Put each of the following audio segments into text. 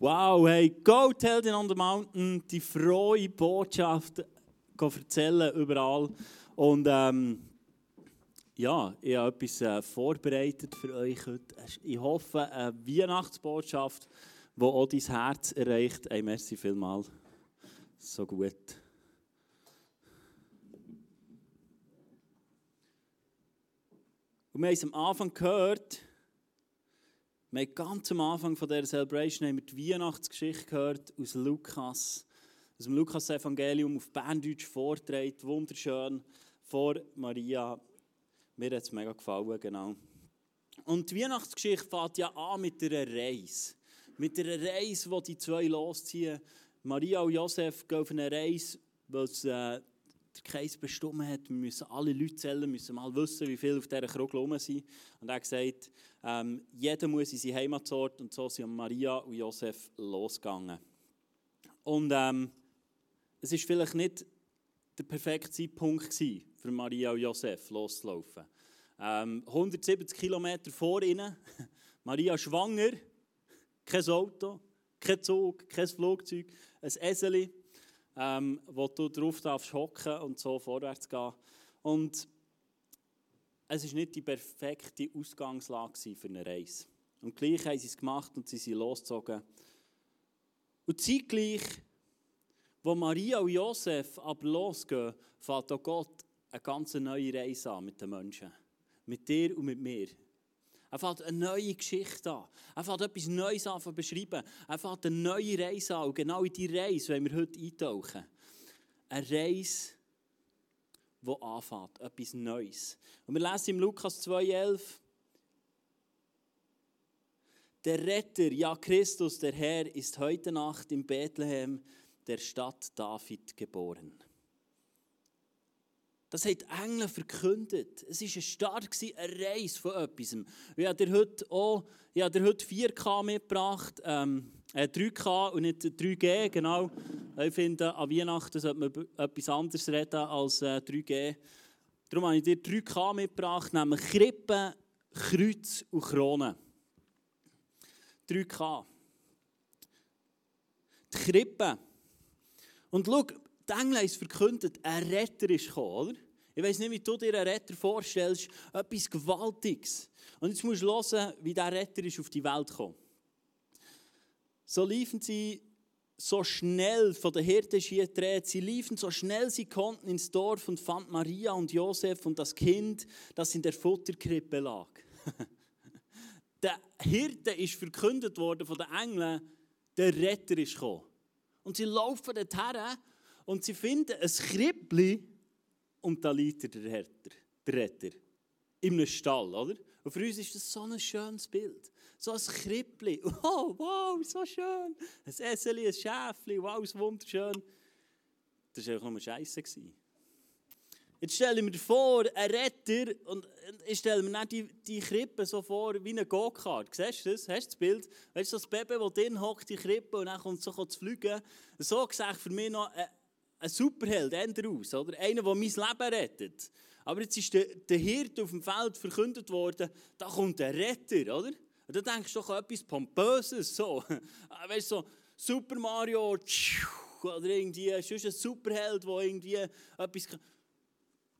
Wow, hey, go tell them on the mountain, die frohe Botschaft erzählen überall. Und ähm, ja, ich habe etwas äh, vorbereitet für euch heute. Ich hoffe, eine Weihnachtsbotschaft, die auch dein Herz erreicht. Hey, merci vielmals. So gut. Und wir haben es am Anfang gehört, wir haben ganz am Anfang von dieser Celebration haben wir die Weihnachtsgeschichte gehört aus Lukas, aus dem Lukas-Evangelium auf Berndeutsch vorträgt, wunderschön, vor Maria. Mir hat es mega gefallen, genau. Und die Weihnachtsgeschichte fängt ja an mit einer Reise. Mit einer Reise, wo die zwei losziehen. Maria und Josef gehen auf eine Reise, weil sie äh, der Kreis bestimmt hat, wir müssen alle Leute zählen, müssen mal wissen, wie viele auf dieser Krug rum sind. Und er hat gesagt, ähm, jeder muss in seinen Heimatsort und so sind Maria und Josef losgegangen. Und ähm, es war vielleicht nicht der perfekte Zeitpunkt gewesen, für Maria und Josef loszulaufen. Ähm, 170 Kilometer vor ihnen, Maria schwanger, kein Auto, kein Zug, kein Flugzeug, ein Eseli ähm, wo du drauf darfst hocken und so vorwärts gehen. Und es ist nicht die perfekte Ausgangslage für eine Reise. Und gleich haben sie es gemacht und sie sind losgezogen. Und zeitgleich, wo Maria und Josef aber losgehen, fängt auch Gott eine ganz neue Reise an mit den Menschen. Mit dir und mit mir. Er fängt eine neue Geschichte an. Er fängt etwas Neues an zu beschreiben. Er fängt eine neue Reise an. Und genau in diese Reise wollen wir heute eintauchen. Eine Reise, die anfängt. Etwas Neues. Und wir lesen im Lukas 2,11 Der Retter, ja Christus, der Herr, ist heute Nacht in Bethlehem, der Stadt David, geboren. Das hat die Engel verkündet. Es war ein Start, eine Reise von etwas. Ich habe dir heute, auch, ich habe dir heute 4K mitgebracht, ähm, äh, 3K und nicht 3G, genau. Ich finde, an Weihnachten sollte man etwas anderes reden als äh, 3G. Darum habe ich dir 3K mitgebracht, nämlich Krippe, Kreuz und Krone. 3K. Die Krippe. Und schau, die Engel haben es verkündet, ein Retter ist gekommen, oder? Ich weiß nicht, wie du dir einen Retter vorstellst, etwas Gewaltiges. Und jetzt musst du hören, wie dieser Retter ist auf die Welt gekommen. So liefen sie so schnell, von der Hirte hier sie liefen so schnell sie konnten ins Dorf und fanden Maria und Josef und das Kind, das in der Futterkrippe lag. der Hirte ist verkündet worden von den Engeln, der Retter ist gekommen. Und sie laufen dorthin und sie finden ein Krippli und da liegt der Retter. Der Retter. In einem Stall, oder? Und für uns ist das so ein schönes Bild. So ein Krippli. Oh, wow, so schön. Ein Eseli, ein Schäfli, wow, ist wunderschön. Das war einfach nur Scheiße. Jetzt stelle ich mir vor, ein Retter, und ich stelle mir nicht die, die Krippe so vor wie eine Go-Kart. Siehst du das? Hast du das Bild? Weißt du, das Baby, das drin hockt, die Krippe, und dann kommt es so zu fliegen. So gesagt für mich noch ein, ein Superheld, aus, oder? Einer, der mein Leben rettet. Aber jetzt ist der, der Hirte auf dem Feld verkündet worden, da kommt der Retter, oder? Und da denkst du doch an etwas Pompöses, so. Ah, weißt du, so Super Mario, oder irgendwie, ist ein Superheld, der irgendwie etwas kann.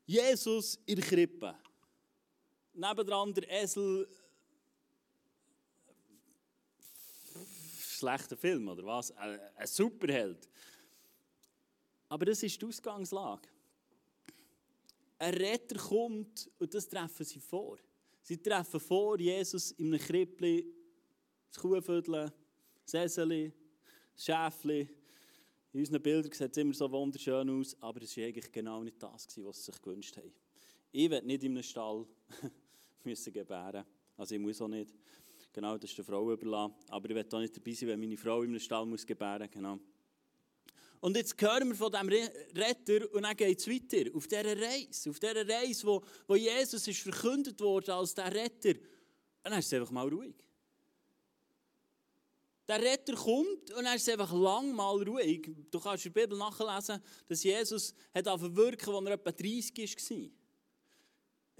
Jesus in der Krippe. Nebendran der Esel. Schlechter Film, oder was? Ein Superheld. Aber das ist die Ausgangslage. Ein Retter kommt und das treffen sie vor. Sie treffen vor Jesus in einem Krippli, das Kuhviertel, das Eseli, das Schäfli. In unseren Bildern sieht es immer so wunderschön aus, aber es war eigentlich genau nicht das, was sie sich gewünscht haben. Ich werde nicht in einem Stall müssen gebären. Also ich muss auch nicht. Genau, das ist der Frau überlassen. Aber ich werde auch nicht dabei sein, wenn meine Frau in einem Stall muss gebären muss. Genau. Und jetzt hören wir von diesem Retter und dann geht es weiter. Auf dieser Reise, auf dieser Reise, wo, wo Jesus ist verkündet wurde als der Retter. Und dann ist es einfach mal ruhig. Der Retter kommt und dann ist einfach lang mal ruhig. Du kannst in der Bibel nachlesen, dass Jesus hat wirken, als er etwa 30 war.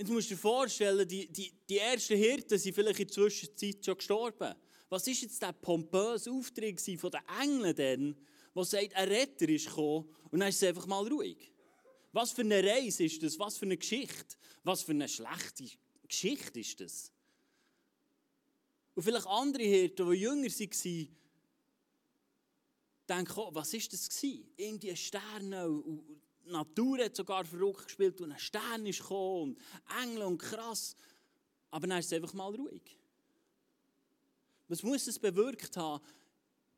Musst du dir vorstellen, die, die, die ersten Hirten sind vielleicht in der Zwischenzeit schon gestorben. Was ist jetzt der pompöse Auftritt von den Engeln denn, der sagt, ein Retter ist gekommen und dann ist es einfach mal ruhig? Was für eine Reise ist das? Was für eine Geschichte? Was für eine schlechte Geschichte ist das? Und vielleicht andere Hirten, die jünger waren, denken, oh, was war das? Irgendwie ein Stern, und die Natur hat sogar verrückt gespielt und ein Stern ist gekommen und Engel und krass. Aber dann ist es einfach mal ruhig. Was muss es bewirkt haben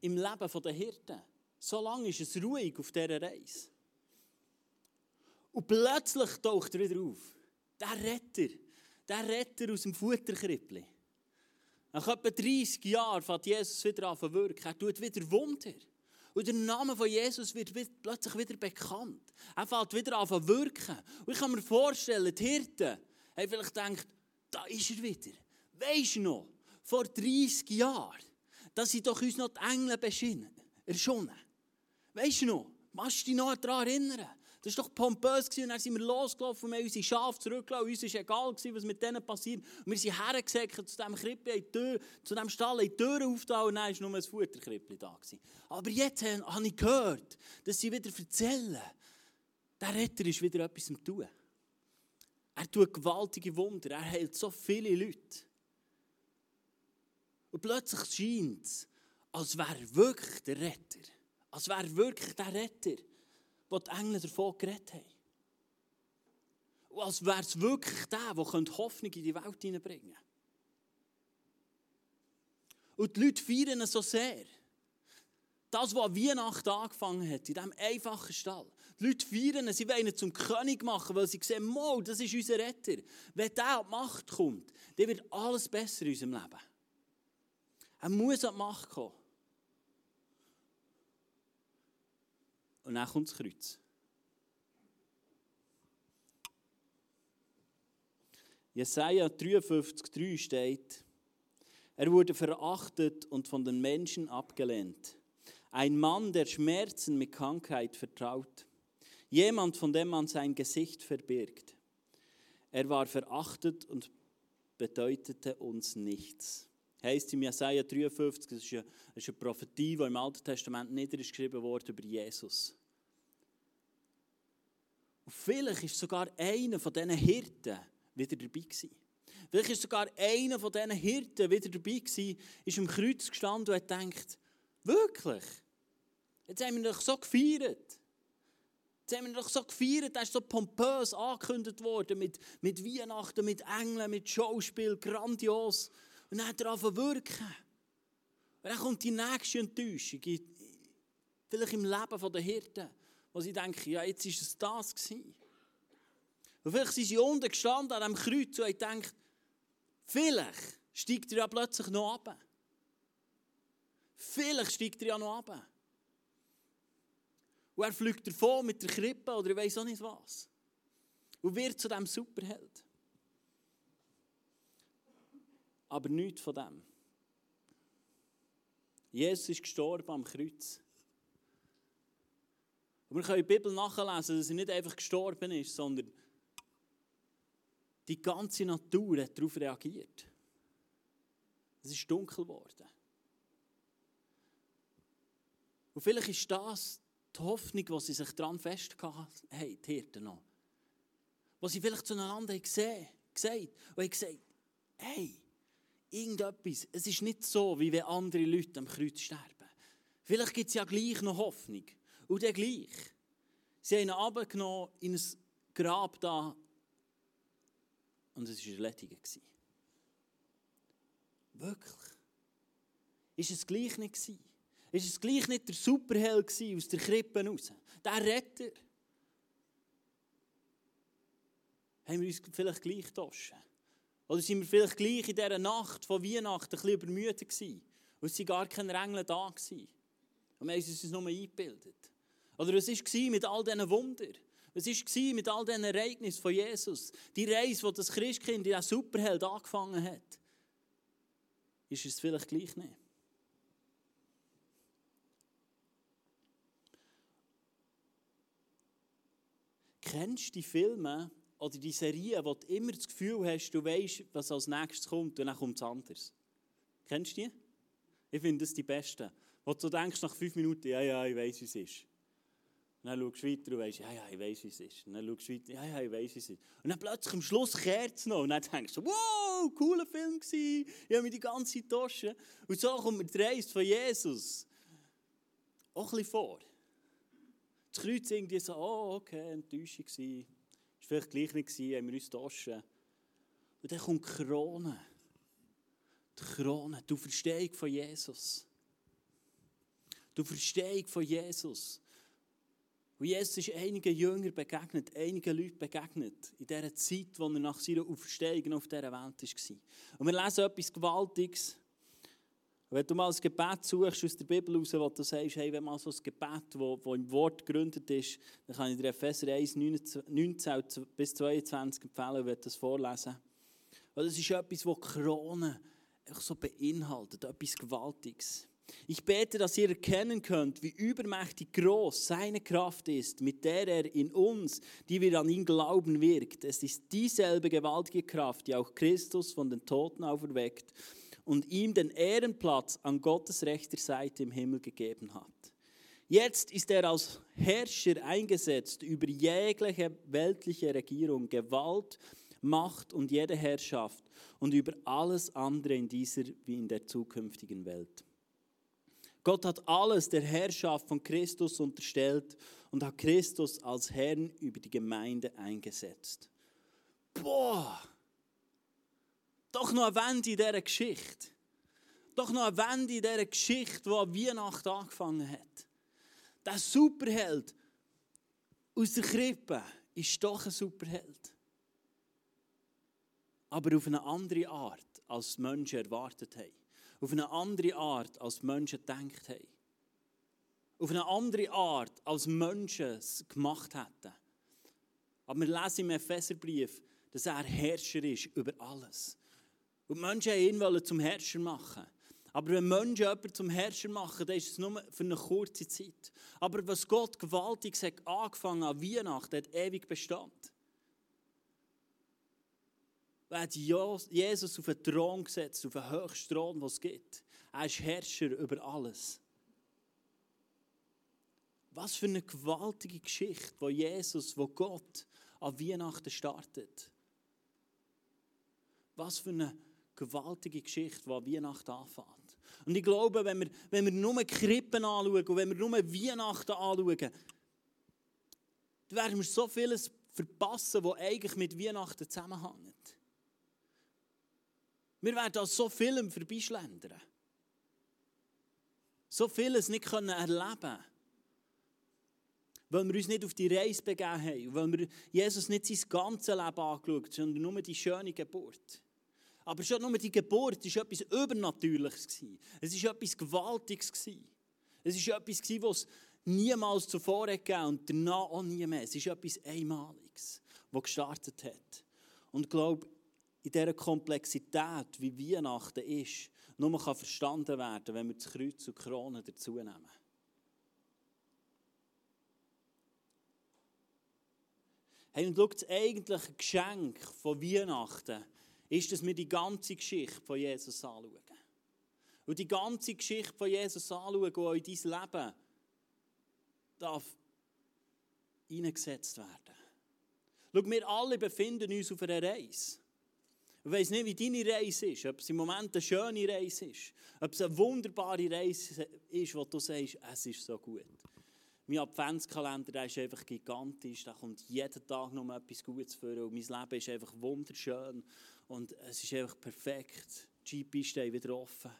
im Leben der Hirten? So lange ist es ruhig auf dieser Reise. Und plötzlich taucht er wieder auf. Der Retter. Der Retter aus dem Futterkrippli. Nach etwa 30 Jahren fängt Jesus wieder an zu wirken. Er tut wieder Wunder. Und der Name von Jesus wird plötzlich wieder bekannt. Er fängt wieder an zu wirken. Und ich kann mir vorstellen, die Hirten haben vielleicht gedacht, da ist er wieder. Weisst du noch, vor 30 Jahren, dass sie doch uns noch die Engel beschienen, erschonnen. Weisst du noch, machst du dich noch daran erinnern? Das war doch pompös. Und dann sind wir losgelaufen und haben unsere Schafe zurückgelassen. Uns war egal, was mit denen passiert. Und wir sind hergesäckert zu diesem Krippli, zu diesem Stall, in die Türen aufgetan und dann war nur ein Futterkrippli da. Aber jetzt habe ich gehört, dass sie wieder erzählen, der Retter ist wieder etwas am tun. Er tut gewaltige Wunder, er heilt so viele Leute. Und plötzlich scheint es, als wäre er wirklich der Retter. Als wäre wirklich der Retter wo die Engel davon geredet haben. Und als wäre es wirklich der, der Hoffnung in die Welt hineinbringen könnte. Und die Leute feiern so sehr. Das, was Weihnachten angefangen hat, in diesem einfachen Stall. Die Leute feiern, sie wollen ihn zum König machen, weil sie sehen, Mo, das ist unser Retter. Wenn der an die Macht kommt, dann wird alles besser in unserem Leben. Er muss an die Macht kommen. Und dann kommt das Kreuz. Jesaja 53,3 steht, er wurde verachtet und von den Menschen abgelehnt. Ein Mann, der Schmerzen mit Krankheit vertraut. Jemand, von dem man sein Gesicht verbirgt. Er war verachtet und bedeutete uns nichts heißt im Jesaja 53, das ist, eine, das ist eine Prophetie, die im Alten Testament niedergeschrieben wurde über Jesus. Und vielleicht ist sogar einer von diesen Hirten wieder dabei gewesen. Vielleicht ist sogar einer von diesen Hirten wieder dabei gewesen, ist am Kreuz gestanden und hat gedacht, wirklich? Jetzt haben wir doch so gefeiert. Jetzt haben wir doch so gefeiert, das ist so pompös angekündigt worden, mit, mit Weihnachten, mit Engeln, mit Schauspiel, grandios. Und dann hat er angefangen wirken. Und dann kommt die nächste Enttäuschung, vielleicht im Leben der Hirten, wo sie denken, ja, jetzt ist es das gewesen. Und vielleicht sind sie unten gestanden an einem Kreuz und haben gedacht, vielleicht steigt er ja plötzlich noch ab. Vielleicht steigt er ja noch ab. Und er fliegt davon mit der Krippe oder ich weiß auch nicht was. Und wird zu diesem Superheld. Aber nichts von dem. Jesus ist gestorben am Kreuz. Und wir können in der Bibel nachlesen, dass er nicht einfach gestorben ist, sondern die ganze Natur hat darauf reagiert. Es ist dunkel geworden. Und vielleicht ist das die Hoffnung, die sie sich daran festgehalten haben, die Hirten noch. Wo sie vielleicht zueinander gesehen haben und haben gesagt, hey, irgendetwas. Es ist nicht so, wie wenn andere Leute am Kreuz sterben. Vielleicht gibt es ja gleich noch Hoffnung. Und dann gleich. Sie haben ihn runtergenommen in ein Grab da. Und es war erledigt. Wirklich. Ist es gleich nicht gewesen? Ist es gleich nicht der Superheld aus der Krippe raus? Der Retter? Haben wir uns vielleicht gleich getauscht? Oder sind wir vielleicht gleich in dieser Nacht von Weihnachten ein bisschen übermüdet gewesen? Und es gar keine Engel da. Gewesen. Und wir haben es uns nur eingebildet. Oder was war mit all diesen Wundern? Was war mit all diesen Ereignissen von Jesus? Die Reise, die das Christkind, der Superheld angefangen hat. Ist es vielleicht gleich nicht? Kennst du die Filme, oder die Serie, wo du immer das Gefühl hast, du weißt, was als nächstes kommt und dann kommt es anders. Kennst du die? Ich finde das die besten. Wo du denkst nach fünf Minuten, ja, ja, ich weiß, wie es ist. Und dann schaust du weiter und weißt, ja, ja, ich weiß, wie es ist. Und dann schaust du weiter, ja, ja, ich weiß, wie es ist. Und dann plötzlich am Schluss kehrt es noch. Und dann denkst du, wow, cooler Film gewesen. Ich habe mich die ganze getauscht. Und so kommt mir die Reise von Jesus auch ein bisschen vor. Das Kreuz irgendwie so, oh, okay, Enttäuschung war. Vielleicht gleich nicht, gewesen, haben wir uns getauscht. Und dann kommt die Krone. Die Krone, die Verstehung von Jesus. Die Verstehung von Jesus. Und Jesus ist einigen Jüngern begegnet, einigen Leuten begegnet, in dieser Zeit, wo er nach seiner Auferstehung auf dieser Welt war. Und wir lesen etwas Gewaltiges. Wenn du mal ein Gebet suchst aus der Bibel heraus, wo du sagst, hey, wenn mal so ein Gebet, das im Wort gegründet ist, dann kann ich dir Epheser 1, 19 bis 22 empfehlen, wenn du das vorlesen. Weil das ist etwas, das Krone so beinhaltet, etwas Gewaltiges. Ich bete, dass ihr erkennen könnt, wie übermächtig groß seine Kraft ist, mit der er in uns, die wir an ihn glauben, wirkt. Es ist dieselbe gewaltige Kraft, die auch Christus von den Toten auferweckt und ihm den Ehrenplatz an Gottes rechter Seite im Himmel gegeben hat. Jetzt ist er als Herrscher eingesetzt über jegliche weltliche Regierung, Gewalt, Macht und jede Herrschaft und über alles andere in dieser wie in der zukünftigen Welt. Gott hat alles der Herrschaft von Christus unterstellt und hat Christus als Herrn über die Gemeinde eingesetzt. Boah! Doch noch eine Wende in dieser Geschichte. Doch noch eine Wende in dieser Geschichte, die an Weihnachten angefangen hat. Der Superheld aus der Krippe ist doch ein Superheld. Aber auf eine andere Art, als die Menschen erwartet haben auf eine andere Art, als Menschen gedacht haben. Auf eine andere Art, als Menschen es gemacht hätten. Aber wir lesen im Epheserbrief, dass er Herrscher ist über alles. Und die Menschen ihn zum Herrscher machen. Aber wenn Menschen jemanden zum Herrscher machen, dann ist es nur für eine kurze Zeit. Aber was Gott gewaltig hat angefangen an Weihnachten, hat ewig Bestand hat Jesus auf den Thron gesetzt, auf den höchsten Thron, den es gibt. Er ist Herrscher über alles. Was für eine gewaltige Geschichte, wo Jesus, wo Gott an Weihnachten startet. Was für eine gewaltige Geschichte, die Weihnachten anfängt. Und ich glaube, wenn wir, wenn wir nur Krippen anschauen und wenn wir nur Weihnachten anschauen, dann werden wir so vieles verpassen, was eigentlich mit Weihnachten zusammenhängt. Wir werden an so vielem vorbeischlendern. So vieles nicht können erleben Weil wir uns nicht auf die Reise begeben haben. Weil wir Jesus nicht sein ganzes Leben angeschaut sondern nur die schöne Geburt. Aber schon nur die Geburt war etwas Übernatürliches. Es war etwas Gewaltiges. Es war etwas, was niemals zuvor gegeben und danach auch nie mehr. Es ist etwas Einmaliges, das gestartet hat. Und ich glaube, in dieser Komplexität, wie Weihnachten ist, nur kann verstanden werden, wenn wir das Kreuz und Krone dazu nehmen. Hey, und schau, das eigentliche Geschenk von Weihnachten ist, dass wir die ganze Geschichte von Jesus anschauen. Und die ganze Geschichte von Jesus anschauen, die in dein Leben darf eingesetzt werden. Schau, wir alle befinden uns auf einer Reise. Ich weiß nicht, wie deine Reise ist, ob es im Moment eine schöne Reise ist, ob es eine wunderbare Reise ist, wo du sagst, es ist so gut. Mein Adventskalender der ist einfach gigantisch, da kommt jeden Tag noch etwas Gutes vor und mein Leben ist einfach wunderschön und es ist einfach perfekt. Die GP steht wieder offen.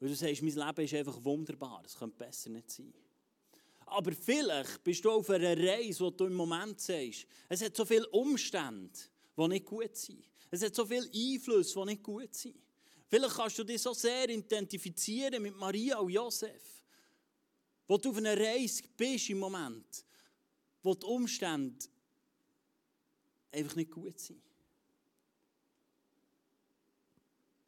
Und du sagst, mein Leben ist einfach wunderbar, es könnte besser nicht sein. Aber vielleicht bist du auf einer Reise, wo du im Moment sagst, es hat so viele Umstände, die nicht gut sind. Es hat so viele Einflüsse, die nicht gut sind. Vielleicht kannst du dich so sehr identifizieren mit Maria und Josef, wo du auf einer Reise bist im Moment, wo die Umstände einfach nicht gut sind.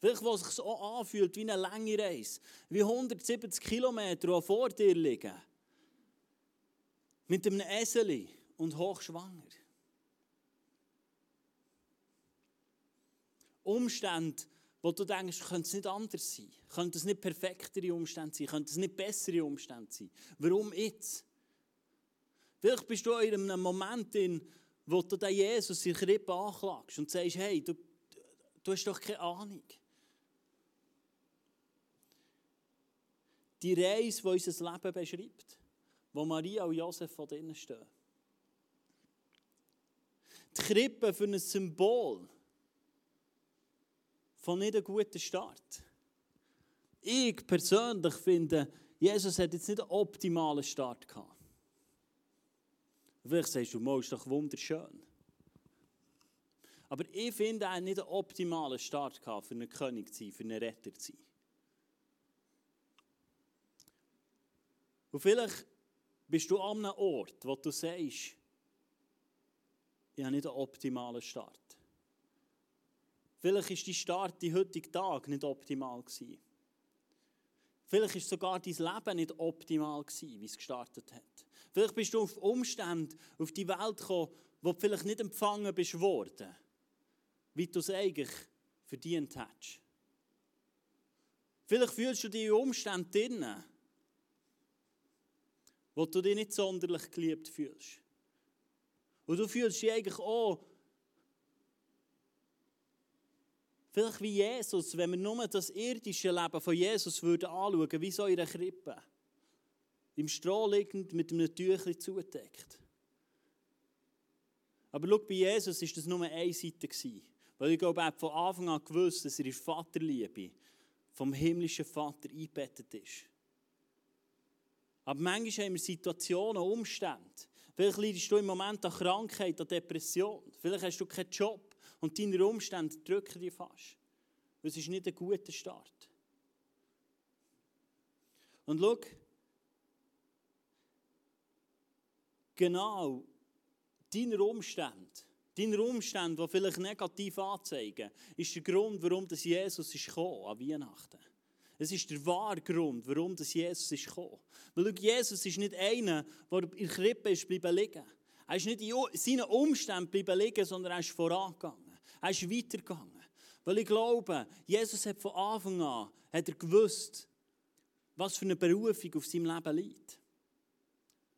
Vielleicht, wo es sich so anfühlt wie eine lange Reise, wie 170 Kilometer, die vor dir liegen. Mit einem Eseli und hochschwanger. Umstände, wo du denkst, könnte es nicht anders sein? Könnte es nicht perfektere Umstände sein? Könnte es nicht bessere Umstände sein? Warum jetzt? Vielleicht bist du in einem Moment, in, wo du Jesus in Krippe anklagst und sagst, hey, du, du hast doch keine Ahnung. Die Reise, die unser Leben beschreibt, wo Maria und Josef von drinnen stehen. Die Krippe für ein Symbol von nicht einem guten Start. Ich persönlich finde, Jesus hat jetzt nicht einen optimalen Start gehabt. Vielleicht sagst du, mal, ist doch wunderschön. Aber ich finde, er hat nicht einen optimalen Start gehabt, für einen König zu sein, für einen Retter zu sein. Und vielleicht bist du an einem Ort, wo du sagst, ich habe nicht einen optimalen Start. Vielleicht ist die Start, die heutige Tag, nicht optimal gewesen. Vielleicht ist sogar dein Leben nicht optimal gewesen, wie es gestartet hat. Vielleicht bist du auf Umstände auf die Welt gekommen, wo du vielleicht nicht empfangen bist worden, wie du es eigentlich verdient hast. Vielleicht fühlst du dich in Umständen drinnen, wo du dich nicht sonderlich geliebt fühlst. Und du fühlst dich eigentlich auch vielleicht wie Jesus, wenn wir nur das irdische Leben von Jesus würden anschauen, wie so in einer Krippe. Im Stroh liegend mit einem Tüchlein zugedeckt. Aber schau, bei Jesus war das nur eine Seite. Weil ich glaube, er von Anfang an gewusst, dass er in Vaterliebe vom himmlischen Vater eingebettet ist. Aber manchmal haben wir Situationen, Umstände. Vielleicht leidest du im Moment an Krankheit, an Depression. Vielleicht hast du keinen Job und deine Umstände drücken dich fast. Es ist nicht ein guter Start. Und schau, genau deine Umstände, deine Umstände, die vielleicht negativ anzeigen, ist der Grund, warum Jesus ist gekommen an Weihnachten. Es ist der wahre Grund, warum das Jesus ist gekommen. Weil Jesus ist nicht einer, der in der Krippe ist bleiben liegen. Er ist nicht in seinen Umständen bleiben liegen, sondern er ist vorangegangen. Er ist weitergegangen. Weil ich glaube, Jesus hat von Anfang an hat er gewusst, was für eine Berufung auf seinem Leben liegt.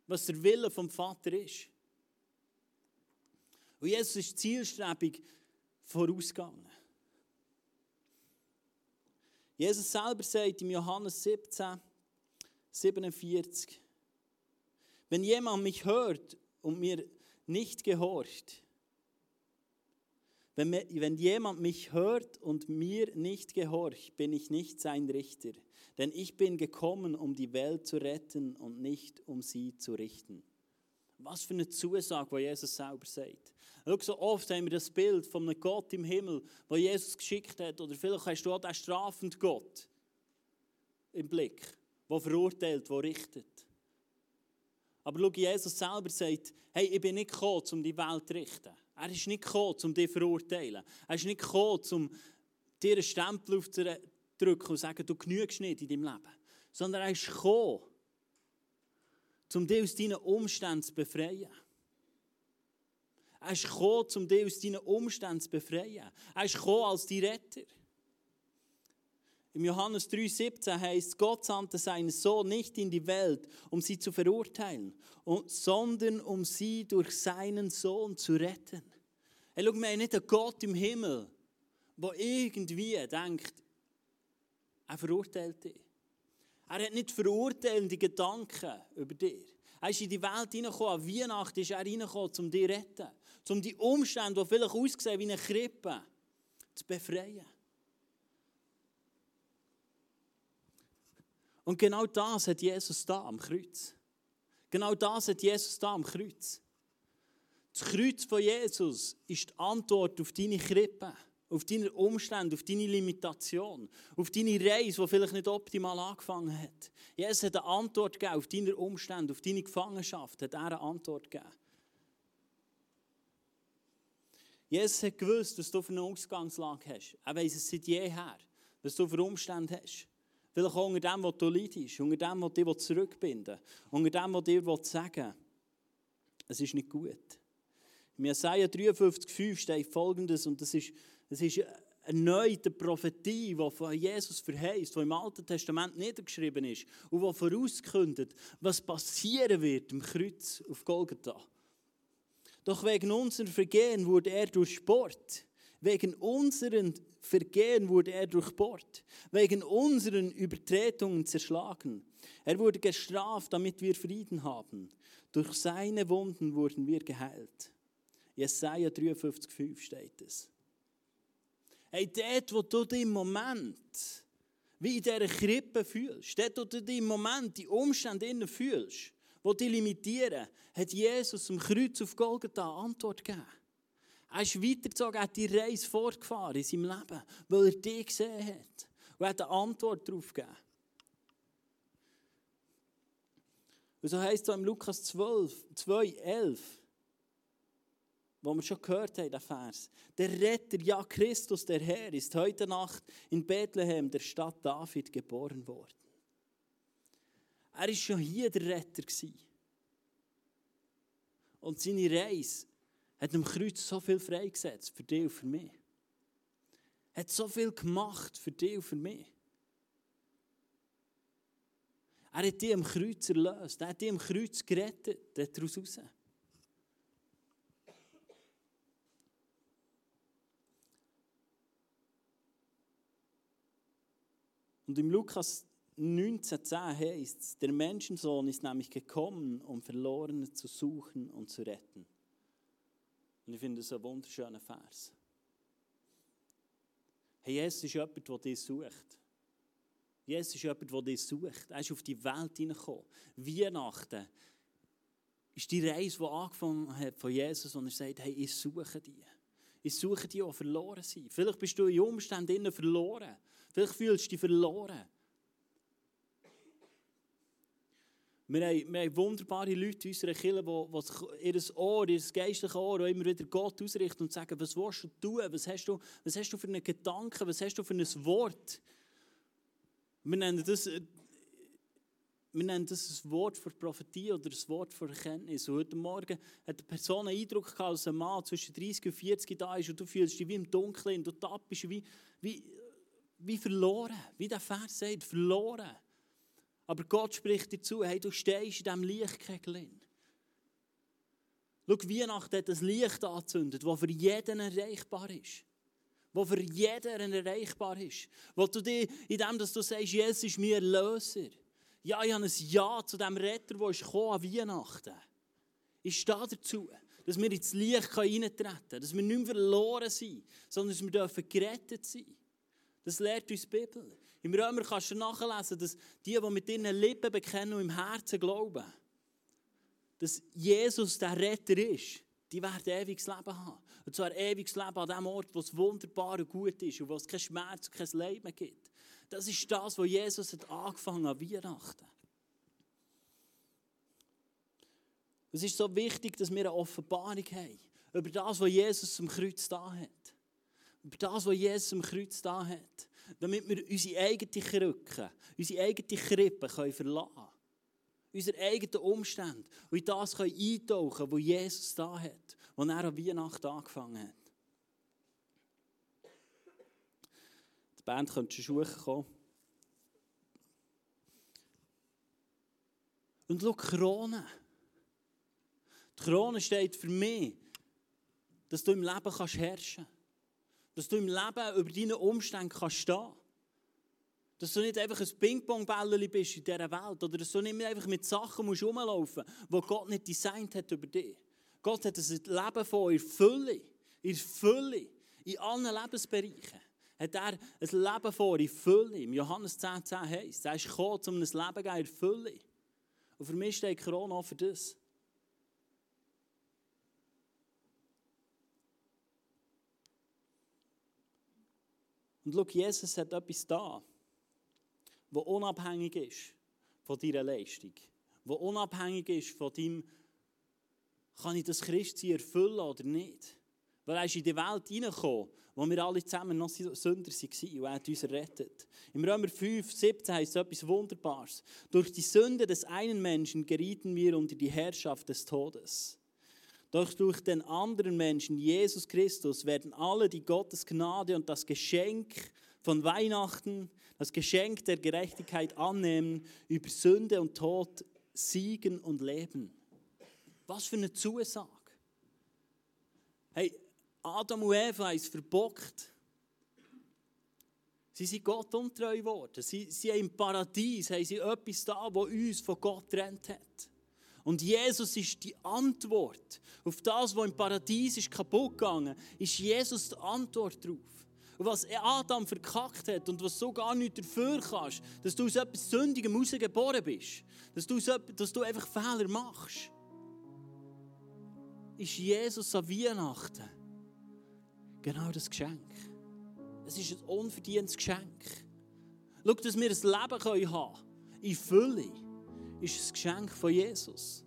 Was der Wille vom Vater ist. Und Jesus ist zielstrebig vorausgegangen. Jesus selber sagt im Johannes 17, 47, wenn jemand mich hört und mir nicht gehorcht, wenn, wenn jemand mich hört und mir nicht gehorcht, bin ich nicht sein Richter, denn ich bin gekommen, um die Welt zu retten und nicht um sie zu richten. Was für eine Zusage, die Jesus selber sagt. Schau, so oft haben wir das Bild von einem Gott im Himmel, wo Jesus geschickt hat, oder vielleicht hast du auch den strafenden Gott im Blick, der verurteilt, der richtet. Aber schau, Jesus selber sagt, hey, ich bin nicht gekommen, um die Welt zu richten. Er ist nicht gekommen, um dich zu verurteilen. Er ist nicht gekommen, um dir einen Stempel aufzudrücken und zu sagen, du genügst nicht in deinem Leben. Sondern er ist gekommen, um dich aus deinen Umständen zu befreien. Er ist gekommen, um dich aus deinen Umständen zu befreien. Er ist gekommen als die Retter. Im Johannes 3,17 heißt, Gott sandte seinen Sohn nicht in die Welt, um sie zu verurteilen, sondern um sie durch seinen Sohn zu retten. Hey, schau, wir haben nicht einen Gott im Himmel, der irgendwie denkt, er verurteilt dich. Er hat nicht verurteilende Gedanken über dich. Er ist in die Welt hineingekommen, an Weihnachten ist er hineingekommen, um dich zu retten. Um die Umstände, die vielleicht aussehen wie eine Krippe, zu befreien. Und genau das hat Jesus da am Kreuz. Genau das hat Jesus da am Kreuz. Das Kreuz von Jesus ist die Antwort auf deine Krippe auf deine Umstände, auf deine Limitation, auf deine Reise, die vielleicht nicht optimal angefangen hat. Jesus hat eine Antwort gegeben auf deine Umstände, auf deine Gefangenschaft, hat er eine Antwort gegeben. Jesus hat gewusst, was du für eine Ausgangslage hast. Er weiß es seit jeher, was du für Umstände hast. Vielleicht auch unter dem, was du leidest, unter dem, was dich zurückbinden will, unter dem, was dir sagen will, es ist nicht gut. Im Jesaja 53,5 steht folgendes, und das ist das ist erneuten Prophetie, die von Jesus verheißt, die im Alten Testament niedergeschrieben ist und die vorauskündet, was passieren wird im Kreuz auf Golgatha. Doch wegen unserer Vergehen wurde er durchbohrt. Wegen unseren Vergehen wurde er durchbohrt. Wegen unseren Übertretungen zerschlagen. Er wurde gestraft, damit wir Frieden haben. Durch seine Wunden wurden wir geheilt. Jesaja 53,5 steht es. Hey, dort, wo du dich im Moment wie in dieser Krippe fühlst, dort, wo du dich im Moment die Umstände innen fühlst, die dich limitieren, hat Jesus am Kreuz auf Golgatha Antwort gegeben. Er ist weitergezogen, hat die Reise fortgefahren in seinem Leben, weil er dich gesehen hat. Und hat eine Antwort darauf gegeben. Und so heißt es im Lukas 12, 2, 11, wo wir schon gehört haben, der Vers. Der Retter, ja Christus, der Herr, ist heute Nacht in Bethlehem, der Stadt David, geboren worden. Er war schon hier der Retter. Und seine Reise hat am Kreuz so viel freigesetzt für dich und für mich. Er hat so viel gemacht für dich und für mich. Er hat dich am Kreuz erlöst. Er hat dich am Kreuz gerettet, daraus raus. Und im Lukas 19,10 heißt es, der Menschensohn ist nämlich gekommen, um Verlorene zu suchen und zu retten. Und ich finde das ein wunderschöner Vers. Hey, Jesus ist jemand, der dich sucht. Jesus ist jemand, der dich sucht. Er ist auf die Welt hineingekommen. Weihnachten ist die Reise, die angefangen hat von Jesus, und er sagt, hey, ich suche dich. Ich suche die, die verloren sind. Vielleicht bist du in Umständen verloren. Vielleicht fühlst du dich verloren. Wir haben, wir haben wunderbare Leute in unserer Kirche, die, die ihr Ohr, ihr geistliches Ohr immer wieder Gott ausrichten und sagen, was willst du tun? Was hast du, was hast du für einen Gedanken? Was hast du für ein Wort? Wir nennen das, äh, wir nennen das ein Wort für Prophetie oder ein Wort für Erkenntnis. Und heute Morgen hat eine Person einen Eindruck gehabt, dass ein Mann zwischen 30 und 40 da ist und du fühlst dich wie im Dunkeln, du tappst wie, wie wie verloren, wie der Vers sagt, verloren. Aber Gott spricht dir zu, hey, du stehst in diesem Lichtkegel. Schau, Weihnachten hat ein Licht angezündet, das für jeden erreichbar ist. Das für jeden erreichbar ist. Wo du dir, in dem, dass du sagst, Jesus ist mein Erlöser. Ja, ich habe ein Ja zu dem Retter, der ist an Weihnachten. Ich stehe dazu, dass wir ins Licht eintreten können, dass wir nicht mehr verloren sind, sondern dass wir gerettet sein dürfen. Das lehrt uns die Bibel. Im Römer kannst du nachlesen, dass die, die mit ihren Lippen bekennen und im Herzen glauben, dass Jesus der Retter ist, die werden ewiges Leben haben. Und zwar ewiges Leben an dem Ort, wo es wunderbar und gut ist und wo es keinen Schmerz und kein Leid mehr gibt. Das ist das, was Jesus hat angefangen an Weihnachten. Es ist so wichtig, dass wir eine Offenbarung haben über das, was Jesus am Kreuz da hat über das, was Jesus am Kreuz da hat, damit wir unsere eigene Krücke, unsere eigene Krippe können verlassen können. Unsere eigenen Umstände. Und in das können eintauchen, was Jesus da hat, wo er an Weihnachten angefangen hat. Die Band könnte schon kommen. Und schau, Krone. Die Krone steht für mich, dass du im Leben kannst herrschen kannst. Dass du im Leben über deine Umstände kannst stehen Dass du nicht einfach ein Ping-Pong-Bällchen bist in dieser Welt. Oder dass du nicht einfach mit Sachen musst rumlaufen musst, die Gott nicht designt hat über dich. Gott hat ein Leben von in Fülle. In Fülle. In allen Lebensbereichen. Hat er ein Leben vor in Fülle. Im Johannes 10, 10 heisst, er ist gekommen, um ein Leben in Fülle. Und für mich steht Corona für das. Und schau, Jesus hat etwas da, das unabhängig ist von deiner Leistung. Das unabhängig ist von deinem, kann ich das Christsein erfüllen oder nicht. Weil er ist in die Welt hineingekommen, wo wir alle zusammen noch Sünder waren und er hat uns errettet. Im Römer 5, 17 heißt es etwas Wunderbares. Durch die Sünde des einen Menschen gerieten wir unter die Herrschaft des Todes. Doch durch den anderen Menschen, Jesus Christus, werden alle, die Gottes Gnade und das Geschenk von Weihnachten, das Geschenk der Gerechtigkeit annehmen, über Sünde und Tod siegen und leben. Was für eine Zusage. Hey, Adam und Eva es verbockt. Sie sind Gott untreu geworden. Sie, sie haben im Paradies haben sie etwas da, was uns von Gott trennt hat. Und Jesus ist die Antwort auf das, was im Paradies ist kaputt gegangen, ist Jesus die Antwort darauf. Und was Adam verkackt hat und was so gar nicht dafür kannst, dass du aus etwas Sündigem rausgeboren bist, dass du, dass du einfach Fehler machst, ist Jesus an Weihnachten genau das Geschenk. Es ist ein unverdientes Geschenk. Schau, dass wir ein Leben haben können, in Fülle ist ein Geschenk von Jesus.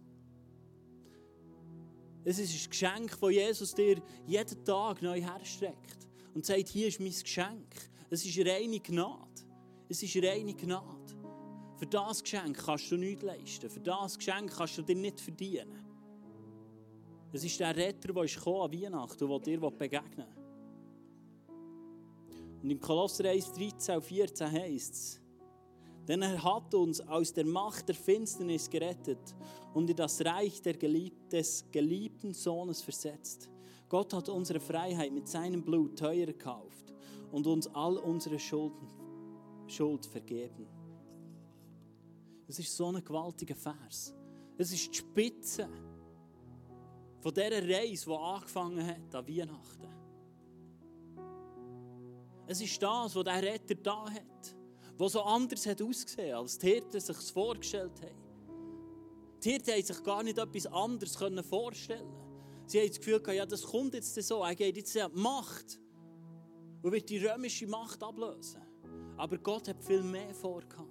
Es ist ein Geschenk von Jesus, der jeden Tag neu herstreckt und sagt, hier ist mein Geschenk. Es ist reine Gnade. Es ist reine Gnade. Für das Geschenk kannst du nichts leisten. Für das Geschenk kannst du dir nicht verdienen. Es ist der Retter, der ist an Weihnachten und dir begegnen will. Und im Kolosser 1, 13 und 14 heißt es, denn er hat uns aus der Macht der Finsternis gerettet und in das Reich Gelieb des geliebten Sohnes versetzt. Gott hat unsere Freiheit mit seinem Blut teuer gekauft und uns all unsere Schulden, Schuld vergeben. Es ist so ein gewaltiger Vers. Es ist die Spitze von dieser Reise, die angefangen hat an Weihnachten. Es ist das, was der Retter da hat wo so anders hat ausgesehen, als die Hirten sich vorgestellt haben. Die Hirten haben sich gar nicht etwas anderes vorstellen Sie haben das Gefühl gehabt, ja, das kommt jetzt so, er geht jetzt die Macht und wird die römische Macht ablösen. Aber Gott hat viel mehr vorgehabt.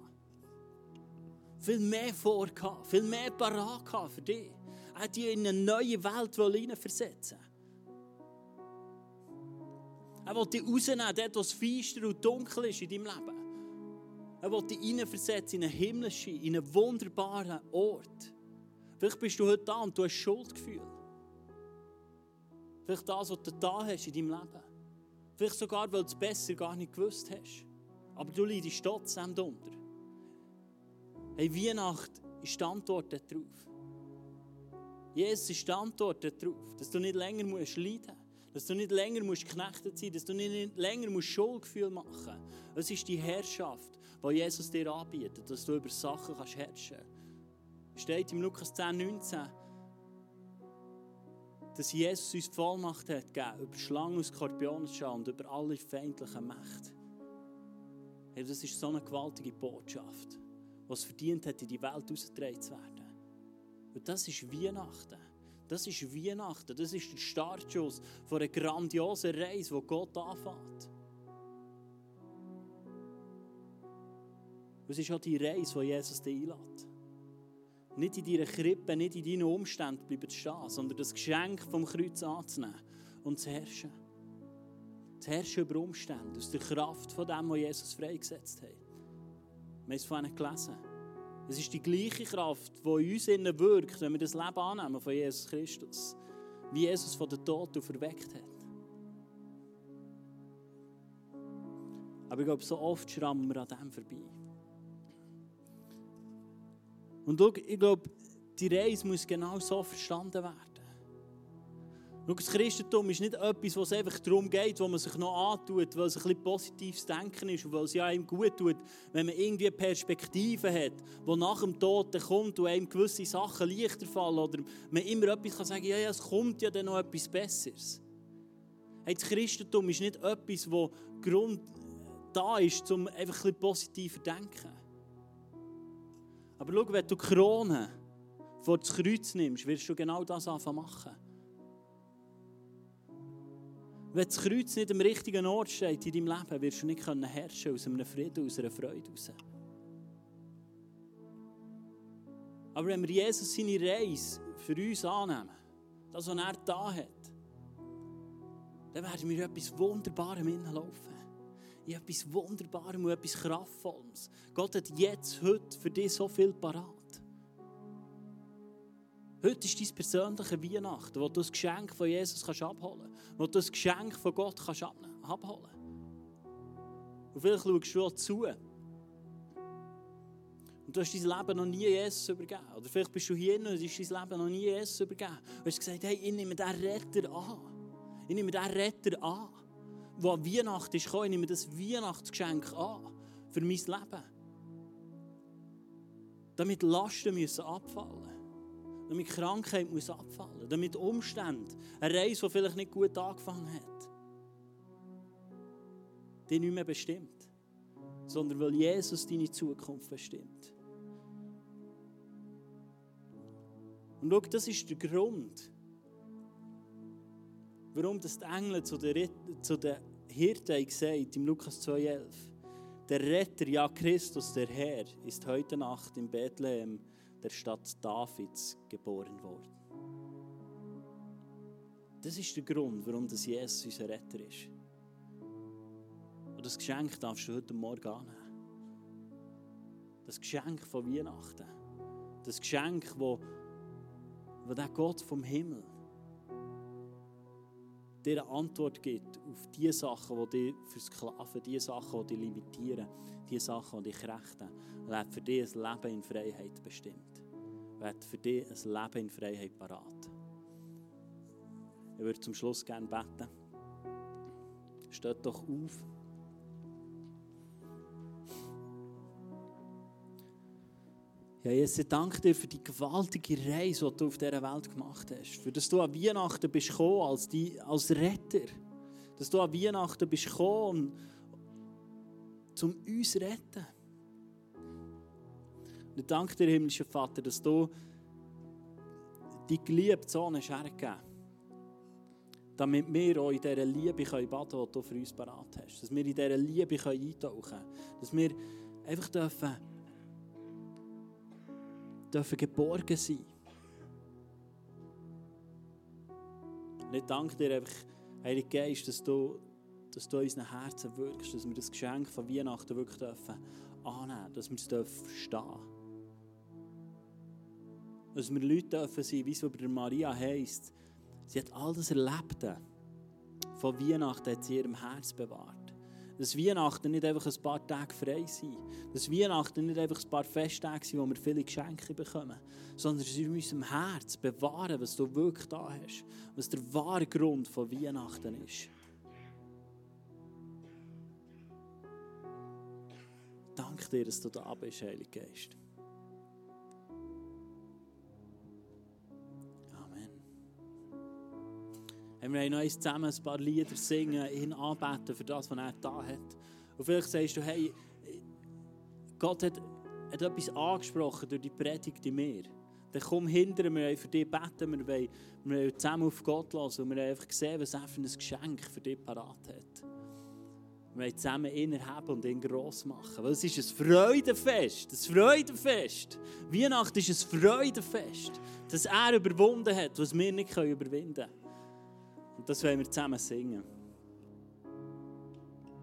Viel mehr vorgehabt, viel mehr parat für dich. Er hat dich in eine neue Welt hineinversetzen Er will dich rausnehmen, dort, wo es feister und dunkel ist in deinem Leben. Er will dich hineinversetzen in einen himmlischen, in einen wunderbaren Ort. Vielleicht bist du heute da und du hast Schuldgefühl. Vielleicht das, was du da hast in deinem Leben. Vielleicht sogar, weil du es besser gar nicht gewusst hast. Aber du leidest trotzdem darunter. Hey, Weihnacht ist die Antwort darauf. Jesus ist die Antwort darauf, dass du nicht länger musst leiden musst. Dass du nicht länger musst geknechtet sein musst. Dass du nicht länger musst Schuldgefühl machen musst. Es ist die Herrschaft, die Jesus dir anbietet, dass du über Sachen kannst herrschen kannst. Steht im Lukas 10, 19, dass Jesus uns Vollmacht hat gegeben, über Schlangen und Skorpione zu schauen und über alle feindlichen Mächte. Das ist so eine gewaltige Botschaft, die es verdient hat, in die Welt ausgetragen zu werden. Und das ist Weihnachten. Das ist Weihnachten. Das ist der Startschuss von einer grandiosen Reise, die Gott anfängt. Es ist auch die Reise, die Jesus dir einlädt. Nicht in deiner Krippe, nicht in deinen Umständen bleiben stehen, sondern das Geschenk vom Kreuz anzunehmen und zu herrschen. Zu herrschen über Umstände, aus der Kraft von dem, was Jesus freigesetzt hat. Wir haben es vorhin gelesen. Es ist die gleiche Kraft, die in uns innen wirkt, wenn wir das Leben annehmen von Jesus Christus, wie Jesus von den Toten verweckt hat. Aber ich glaube, so oft schrammen wir an dem vorbei. Und schau, ich glaube, die Reise muss genau so verstanden werden. Schau, das Christentum ist nicht etwas, was einfach darum geht, wo man sich noch antut, weil es ein bisschen positives Denken ist und weil es ja einem gut tut, wenn man irgendwie eine Perspektive hat, die nach dem Tod kommt und einem gewisse Sachen leichter fallen oder man immer etwas kann sagen, ja, ja, es kommt ja dann noch etwas Besseres. Hey, das Christentum ist nicht etwas, wo Grund da ist, um einfach ein bisschen positiver zu denken. Aber schau, wenn du Krone vor das Kreuz nimmst, wirst du genau das anfangen machen. Wenn das Kreuz nicht am richtigen Ort steht in deinem Leben, wirst du nicht herrschen aus einem Frieden, aus einer Freude raus. Aber wenn wir Jesus seine Reise für uns annehmen, das, was er da hat, dann werden wir etwas Wunderbares laufen in etwas Wunderbarem und etwas Kraftvollem. Gott hat jetzt, heute für dich so viel parat. Heute ist dein persönliche Weihnachten, wo du das Geschenk von Jesus kannst abholen kannst, wo du das Geschenk von Gott kannst abholen kannst. Und vielleicht schaust du auch zu. Und du hast dein Leben noch nie Jesus übergeben. Oder vielleicht bist du hier und hast dein Leben noch nie Jesus übergeben. Du hast gesagt, hey, ich nehme diesen Retter an. Ich nehme diesen Retter an. Wo an Weihnachten ist ich nehme das Weihnachtsgeschenk an. Für mein Leben. Damit Lasten müssen abfallen damit Krankheit muss abfallen damit Umstände, eine Reise, die vielleicht nicht gut angefangen hat, die nicht mehr bestimmt, sondern weil Jesus deine Zukunft bestimmt. Und schau, das ist der Grund, warum das die Engel zu den, zu den Hirten gesagt im Lukas 2,11 Der Retter, ja Christus, der Herr, ist heute Nacht in Bethlehem, der Stadt Davids, geboren worden. Das ist der Grund, warum das Jesus unser Retter ist. Und das Geschenk darfst du heute Morgen annehmen. Das Geschenk von Weihnachten. Das Geschenk, wo, wo der Gott vom Himmel dir eine Antwort gibt auf die Sachen, die dich versklaven, die Sachen, die dich limitieren, die Sachen, die dich krächten. Er hat für dich ein Leben in Freiheit bestimmt. Er hat für dich ein Leben in Freiheit parat. Ich würde zum Schluss gerne beten. Steht doch auf. Ja, Jesus, ich danke dir für die gewaltige Reise, die du auf dieser Welt gemacht hast. Für dass du an Weihnachten bist gekommen als, die, als Retter. Dass du an Weihnachten bist gekommen, um uns zu retten. Und ich danke dir, himmlischer Vater, dass du die geliebte Sohn hast damit wir auch in dieser Liebe baden können, die du für uns parat hast. Dass wir in dieser Liebe eintauchen können. Dass wir einfach dürfen dürfen geborgen sein. Und ich danke dir einfach, Heiliger Geist, dass du, dass du in unseren Herzen wirkst, dass wir das Geschenk von Weihnachten wirklich dürfen annehmen, dass wir es dürfen verstehen. Dass wir Leute dürfen sein, wie es über Maria heisst. Sie hat all das Erlebte von Weihnachten in ihrem Herz bewahrt. Dass Weihnachten nicht einfach ein paar Tage frei sind. Dass Weihnachten nicht einfach ein paar Festtage sind, wo wir viele Geschenke bekommen. Sondern dass wir in unserem Herz bewahren, was du wirklich da hast. Was der wahre Grund von Weihnachten ist. Danke dir, dass du da bist, Heiliger Geist. Wir haben noch zusammen ein paar Lieder singen, ihn anbeten für das, was er da hat. Und vielleicht sagst du, hey, Gott hat, hat etwas angesprochen durch die Predigt in mir. Dann komm hinter mir, wir für dich beten, wir wollen, wir wollen zusammen auf Gott lassen und wir haben einfach gesehen, was er für ein Geschenk für dich parat hat. Wir wollen zusammen ihn erheben und ihn gross machen. Weil es ist ein Freudenfest. Ein Freudenfest. Weihnachten ist ein Freudenfest. Dass er überwunden hat, was wir nicht überwinden können. Und das wollen wir zusammen singen.